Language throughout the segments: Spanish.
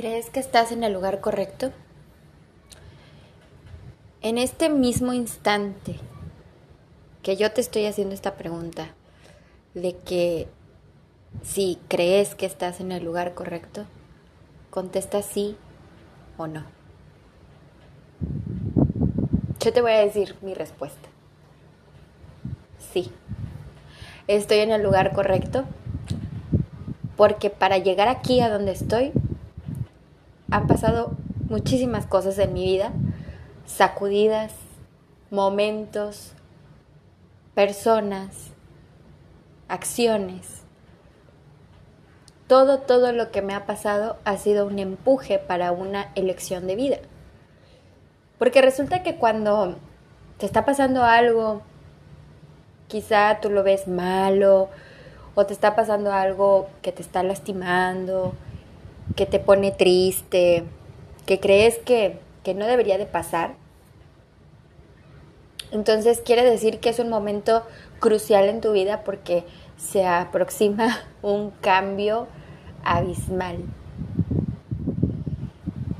¿Crees que estás en el lugar correcto? En este mismo instante que yo te estoy haciendo esta pregunta de que si crees que estás en el lugar correcto, contesta sí o no. Yo te voy a decir mi respuesta. Sí. Estoy en el lugar correcto porque para llegar aquí a donde estoy han pasado muchísimas cosas en mi vida, sacudidas, momentos, personas, acciones. Todo, todo lo que me ha pasado ha sido un empuje para una elección de vida. Porque resulta que cuando te está pasando algo, quizá tú lo ves malo, o te está pasando algo que te está lastimando, que te pone triste, que crees que, no debería de pasar. Entonces quiere decir que es un momento crucial en tu vida porque se aproxima un cambio abismal.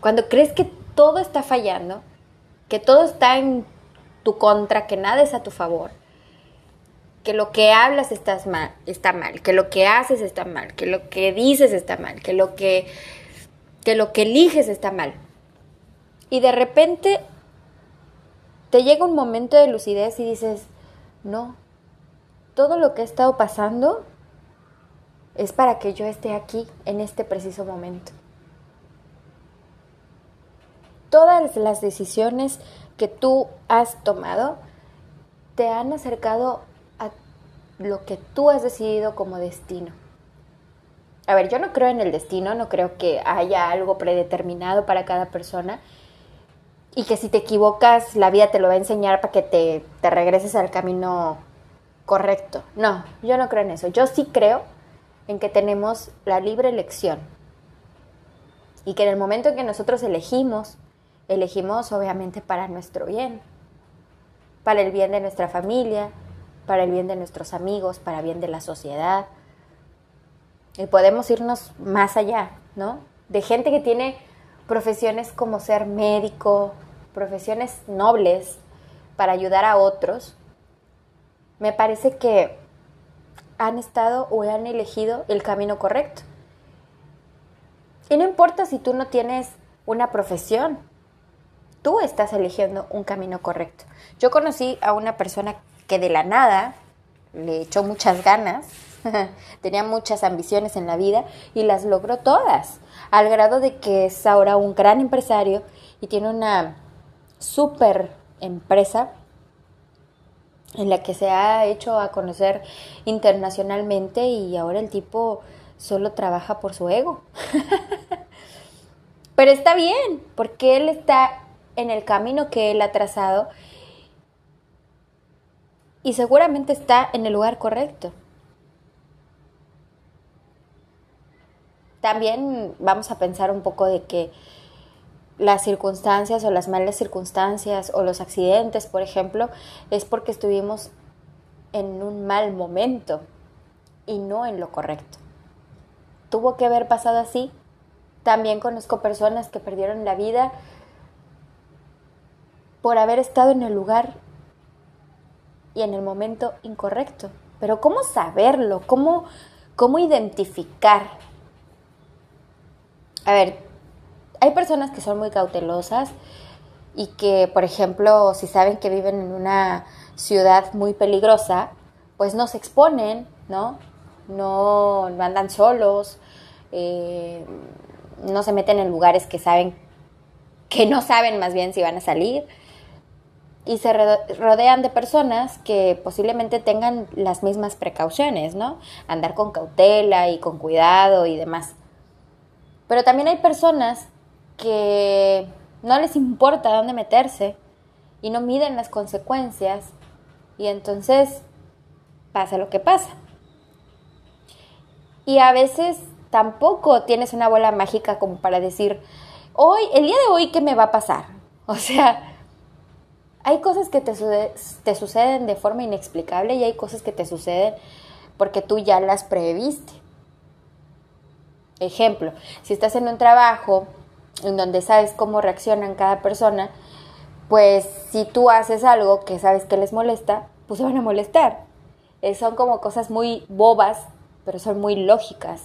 Cuando crees que todo está fallando, que todo está en tu contra, que nada es a tu favor, que lo que hablas estás mal, está mal, que lo que haces está mal, que lo que dices está mal, que lo que, que lo que eliges está mal. Y de repente te llega un momento de lucidez y dices, no, todo lo que ha estado pasando es para que yo esté aquí en este preciso momento. Todas las decisiones que tú has tomado te han acercado lo que tú has decidido como destino. A ver, yo no creo en el destino, no creo que haya algo predeterminado para cada persona y que si te equivocas la vida te lo va a enseñar para que te, te regreses al camino correcto. No, yo no creo en eso. Yo sí creo en que tenemos la libre elección y que en el momento en que nosotros elegimos, elegimos obviamente para nuestro bien, para el bien de nuestra familia, para el bien de nuestros amigos, para el bien de la sociedad. Y podemos irnos más allá, ¿no? De gente que tiene profesiones como ser médico, profesiones nobles para ayudar a otros. Me parece que han estado o han elegido el camino correcto. Y no importa si tú no tienes una profesión, tú estás eligiendo un camino correcto. Yo conocí a una persona que de la nada le echó muchas ganas, tenía muchas ambiciones en la vida y las logró todas, al grado de que es ahora un gran empresario y tiene una super empresa en la que se ha hecho a conocer internacionalmente y ahora el tipo solo trabaja por su ego. Pero está bien, porque él está en el camino que él ha trazado y seguramente está en el lugar correcto. También vamos a pensar un poco de que las circunstancias o las malas circunstancias o los accidentes, por ejemplo, es porque estuvimos en un mal momento y no en lo correcto. Tuvo que haber pasado así. También conozco personas que perdieron la vida por haber estado en el lugar y en el momento incorrecto. Pero ¿cómo saberlo? ¿Cómo, cómo identificar? A ver, hay personas que son muy cautelosas y que, por ejemplo, si saben que viven en una ciudad muy peligrosa, pues no se exponen, ¿no? No, andan solos, eh, no se meten en lugares que saben, que no saben más bien si van a salir y se rodean de personas que posiblemente tengan las mismas precauciones, ¿no? Andar con cautela y con cuidado y demás. Pero también hay personas que no les importa dónde meterse y no miden las consecuencias y entonces pasa lo que pasa. Y a veces tampoco tienes una bola mágica como para decir, hoy, el día de hoy, ¿qué me va a pasar? O sea, hay cosas que te, suceden de forma inexplicable y hay cosas que te suceden porque tú ya las previste. Ejemplo, si estás en un trabajo en donde sabes cómo reaccionan cada persona, pues si tú haces algo que sabes que les molesta, pues se van a molestar. Eh, son como cosas muy bobas, pero son muy lógicas.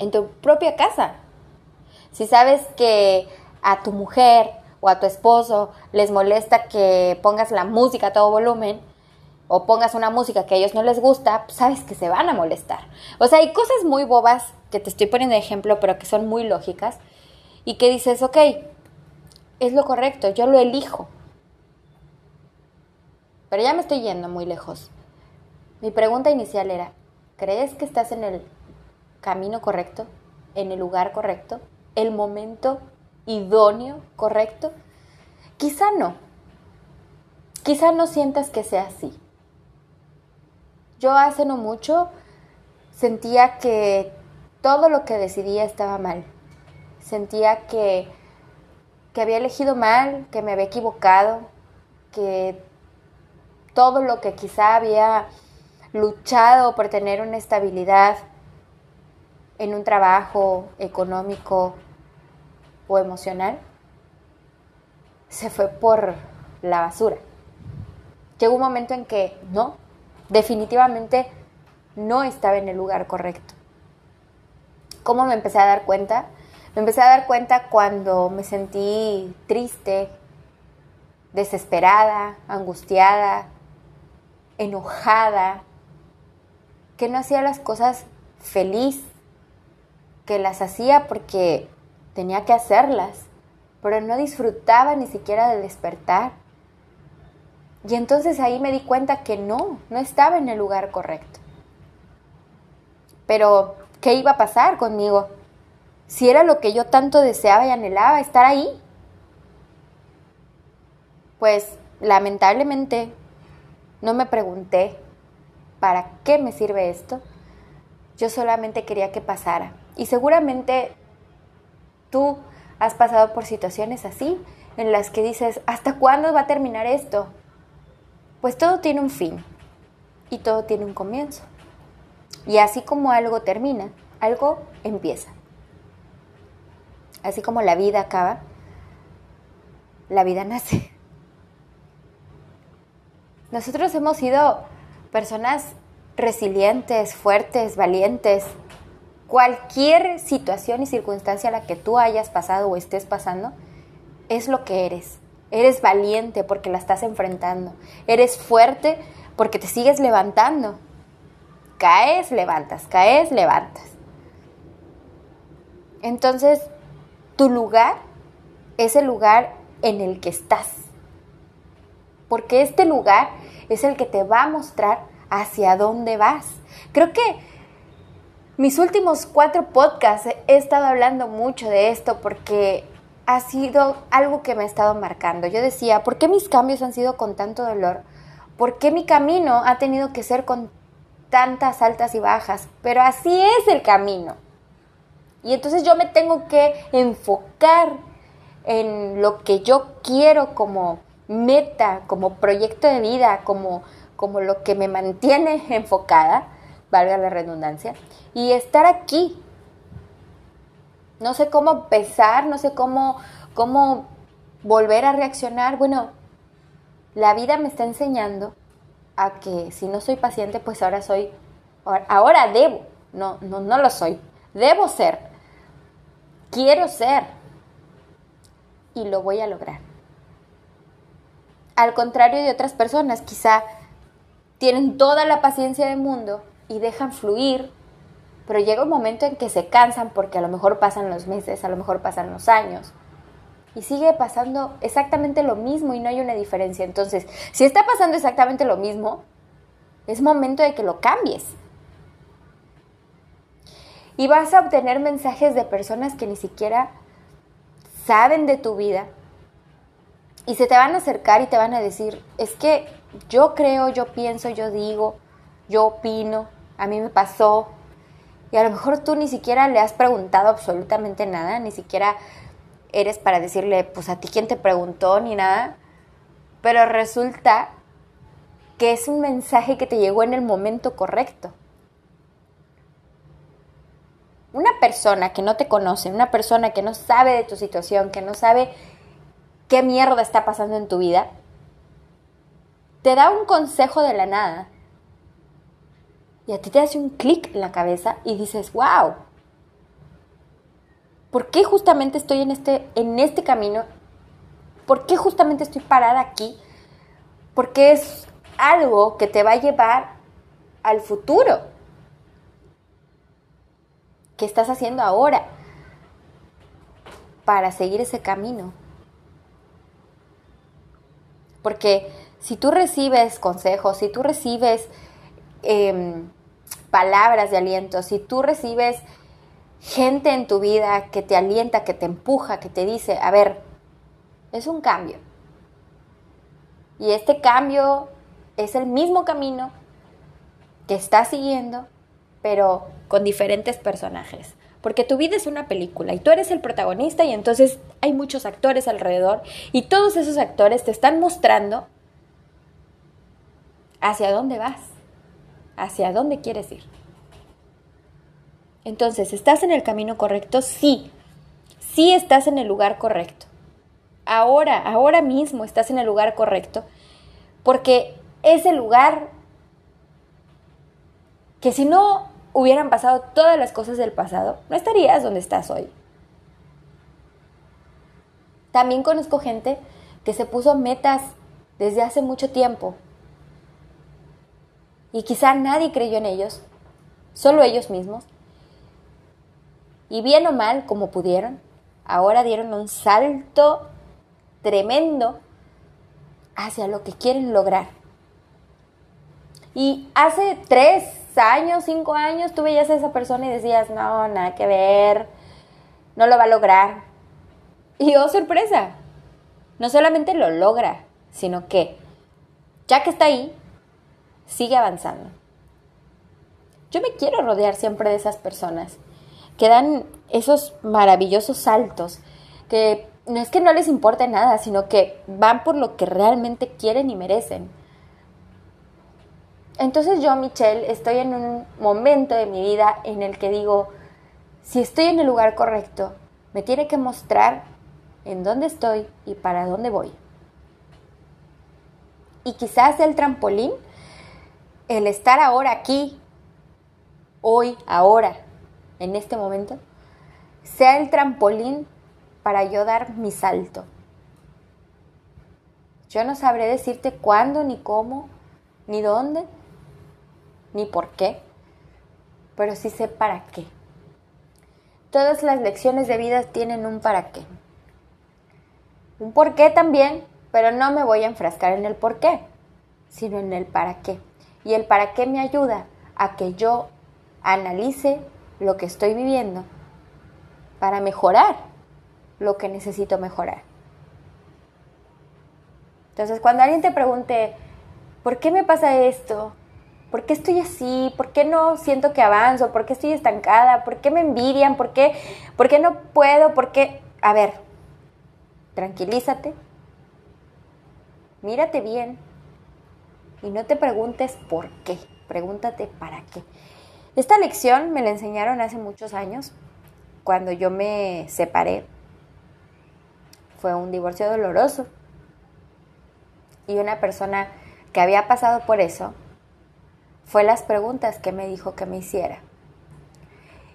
En tu propia casa. Si sabes que a tu mujer o a tu esposo les molesta que pongas la música a todo volumen, o pongas una música que a ellos no les gusta, pues sabes que se van a molestar. O sea, hay cosas muy bobas que te estoy poniendo de ejemplo, pero que son muy lógicas, y que dices, ok, es lo correcto, yo lo elijo. Pero ya me estoy yendo muy lejos. Mi pregunta inicial era, ¿crees que estás en el camino correcto? ¿En el lugar correcto? ¿El momento idóneo correcto? Quizá no. Quizá no sientas que sea así. Yo hace no mucho sentía que todo lo que decidía estaba mal. Sentía que que había elegido mal, que me había equivocado, que todo lo que quizá había luchado por tener una estabilidad en un trabajo económico o emocional, se fue por la basura. Llegó un momento en que no, definitivamente no estaba en el lugar correcto. ¿Cómo me empecé a dar cuenta? Me empecé a dar cuenta cuando me sentí triste, desesperada, angustiada, enojada, que no hacía las cosas feliz, que las hacía porque tenía que hacerlas, pero no disfrutaba ni siquiera de despertar. Y entonces ahí me di cuenta que no, no estaba en el lugar correcto. Pero, ¿qué iba a pasar conmigo? si era lo que yo tanto deseaba y anhelaba, estar ahí. Pues lamentablemente no me pregunté para qué me sirve esto. Yo solamente quería que pasara. Y seguramente tú has pasado por situaciones así, en las que dices, ¿hasta cuándo va a terminar esto? Pues todo tiene un fin y todo tiene un comienzo. Y así como algo termina, algo empieza. Así como la vida acaba, la vida nace. Nosotros hemos sido personas resilientes, fuertes, valientes. Cualquier situación y circunstancia a la que tú hayas pasado o estés pasando, es lo que eres. Eres valiente porque la estás enfrentando. Eres fuerte porque te sigues levantando. Caes, levantas, caes, levantas. Entonces, tu lugar es el lugar en el que estás. Porque este lugar es el que te va a mostrar hacia dónde vas. Creo que mis últimos cuatro podcasts he estado hablando mucho de esto porque ha sido algo que me ha estado marcando. Yo decía, ¿por qué mis cambios han sido con tanto dolor? ¿Por qué mi camino ha tenido que ser con tantas altas y bajas? Pero así es el camino. Y entonces yo me tengo que enfocar en lo que yo quiero como meta, como proyecto de vida, como, como lo que me mantiene enfocada, valga la redundancia, y estar aquí. No sé cómo empezar, no sé cómo, cómo volver a reaccionar. Bueno, la vida me está enseñando a que si no soy paciente, pues ahora soy, ahora debo, no, no, no lo soy, debo ser quiero ser y lo voy a lograr. Al contrario de otras personas, quizá tienen toda la paciencia del mundo y dejan fluir, pero llega un momento en que se cansan porque a lo mejor pasan los meses, a lo mejor pasan los años. Y sigue pasando exactamente lo mismo y no hay una diferencia. Entonces, si está pasando exactamente lo mismo, es momento de que lo cambies y vas a obtener mensajes de personas que ni siquiera saben de tu vida y se te van a acercar y te van a decir, es que yo creo, yo pienso, yo digo, yo opino, a mí me pasó. Y a lo mejor tú ni siquiera le has preguntado absolutamente nada, ni siquiera eres para decirle, pues a ti quién te preguntó, ni nada. Pero resulta que es un mensaje que te llegó en el momento correcto. una persona que no te conoce, una persona que no sabe de tu situación, que no sabe qué mierda está pasando en tu vida, te da un consejo de la nada y a ti te hace un clic en la cabeza y dices, wow, ¿por qué justamente estoy en este, en este camino? ¿Por qué justamente estoy parada aquí? Porque es algo que te va a llevar al futuro. ¿Qué estás haciendo ahora para seguir ese camino? Porque si tú recibes consejos, si tú recibes em, palabras de aliento, si tú recibes gente en tu vida que te alienta, que te empuja, que te dice, a ver, es un cambio. Y este cambio es el mismo camino que estás siguiendo, pero con diferentes personajes. Porque tu vida es una película y tú eres el protagonista y entonces hay muchos actores alrededor y todos esos actores te están mostrando hacia dónde vas, hacia dónde quieres ir. Entonces, ¿estás en el camino correcto? Sí, sí estás en el lugar correcto. Ahora, ahora mismo estás en el lugar correcto, porque es el lugar que si no hubieran pasado todas las cosas del pasado, no estarías donde estás hoy. También conozco gente que se puso metas desde hace mucho tiempo y quizá nadie creyó en ellos, solo ellos mismos. Y bien o mal, como pudieron, ahora dieron un salto tremendo hacia lo que quieren lograr. Y hace tres años, cinco años, tú veías a esa persona y decías, no, nada que ver, no lo va a lograr. Y oh, sorpresa, no solamente lo logra, sino que ya que está ahí, sigue avanzando. Yo me quiero rodear siempre de esas personas que dan esos maravillosos saltos, que no es que no les importe nada, sino que van por lo que realmente quieren y merecen. Entonces yo, Michelle, estoy en un momento de mi vida en el que digo, si estoy en el lugar correcto, me tiene que mostrar en dónde estoy y para dónde voy. Y quizás el trampolín el estar ahora aquí, hoy, ahora, en este momento, sea el trampolín para yo dar mi salto. Yo no sabré decirte cuándo, ni cómo, ni dónde, ni por qué, pero sí sé para qué. Todas las lecciones de vida tienen un para qué. Un por qué también, pero no me voy a enfrascar en el por qué, sino en el para qué. Y el para qué me ayuda a que yo analice lo que estoy viviendo para mejorar lo que necesito mejorar. Entonces, cuando alguien te pregunte, ¿por qué me pasa esto? ¿Por qué estoy así? ¿Por qué no siento que avanzo? ¿Por qué estoy estancada? ¿Por qué me envidian? ¿Por qué, ¿Por qué no puedo? ¿Por qué? A ver, tranquilízate, mírate bien, y no te preguntes por qué, pregúntate para qué. Esta lección me la enseñaron hace muchos años, cuando yo me separé. Fue un divorcio doloroso. Y una persona que había pasado por eso fue las preguntas que me dijo que me hiciera.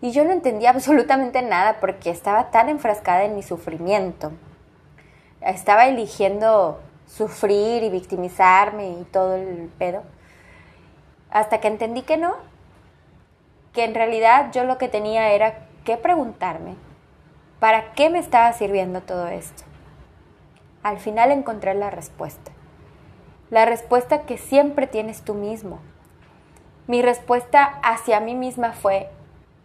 Y yo no entendía absolutamente nada porque estaba tan enfrascada en mi sufrimiento. Estaba eligiendo sufrir y victimizarme y todo el pedo. Hasta que entendí que no, que en realidad yo lo que tenía era que preguntarme, ¿para qué me estaba sirviendo todo esto? Al final encontré la respuesta. La respuesta que siempre tienes tú mismo. Mi respuesta hacia mí misma fue,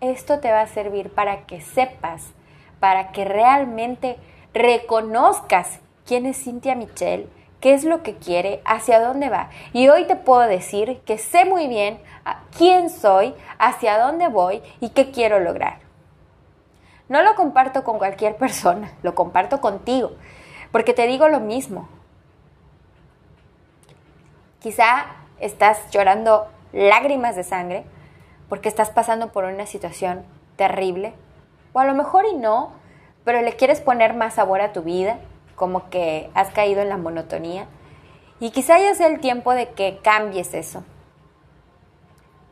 esto te va a servir para que sepas, para que realmente reconozcas quién es Cintia Michelle, qué es lo que quiere, hacia dónde va. Y hoy te puedo decir que sé muy bien quién soy, hacia dónde voy y qué quiero lograr. No lo comparto con cualquier persona, lo comparto contigo, porque te digo lo mismo. Quizá estás llorando lágrimas de sangre porque estás pasando por una situación terrible, o a lo mejor y no, pero le quieres poner más sabor a tu vida, como que has caído en la monotonía, y quizá ya sea el tiempo de que cambies eso.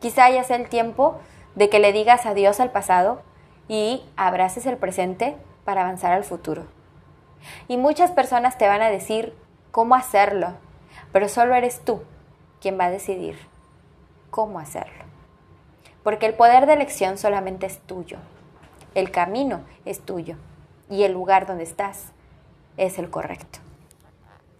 Quizá ya sea el tiempo de que le digas adiós al pasado y abraces el presente para avanzar al futuro. Y muchas personas te van a decir cómo hacerlo, pero solo eres tú quien va a decidir cómo hacerlo. Porque el poder de elección solamente es tuyo. El camino es tuyo y el lugar donde estás es el correcto.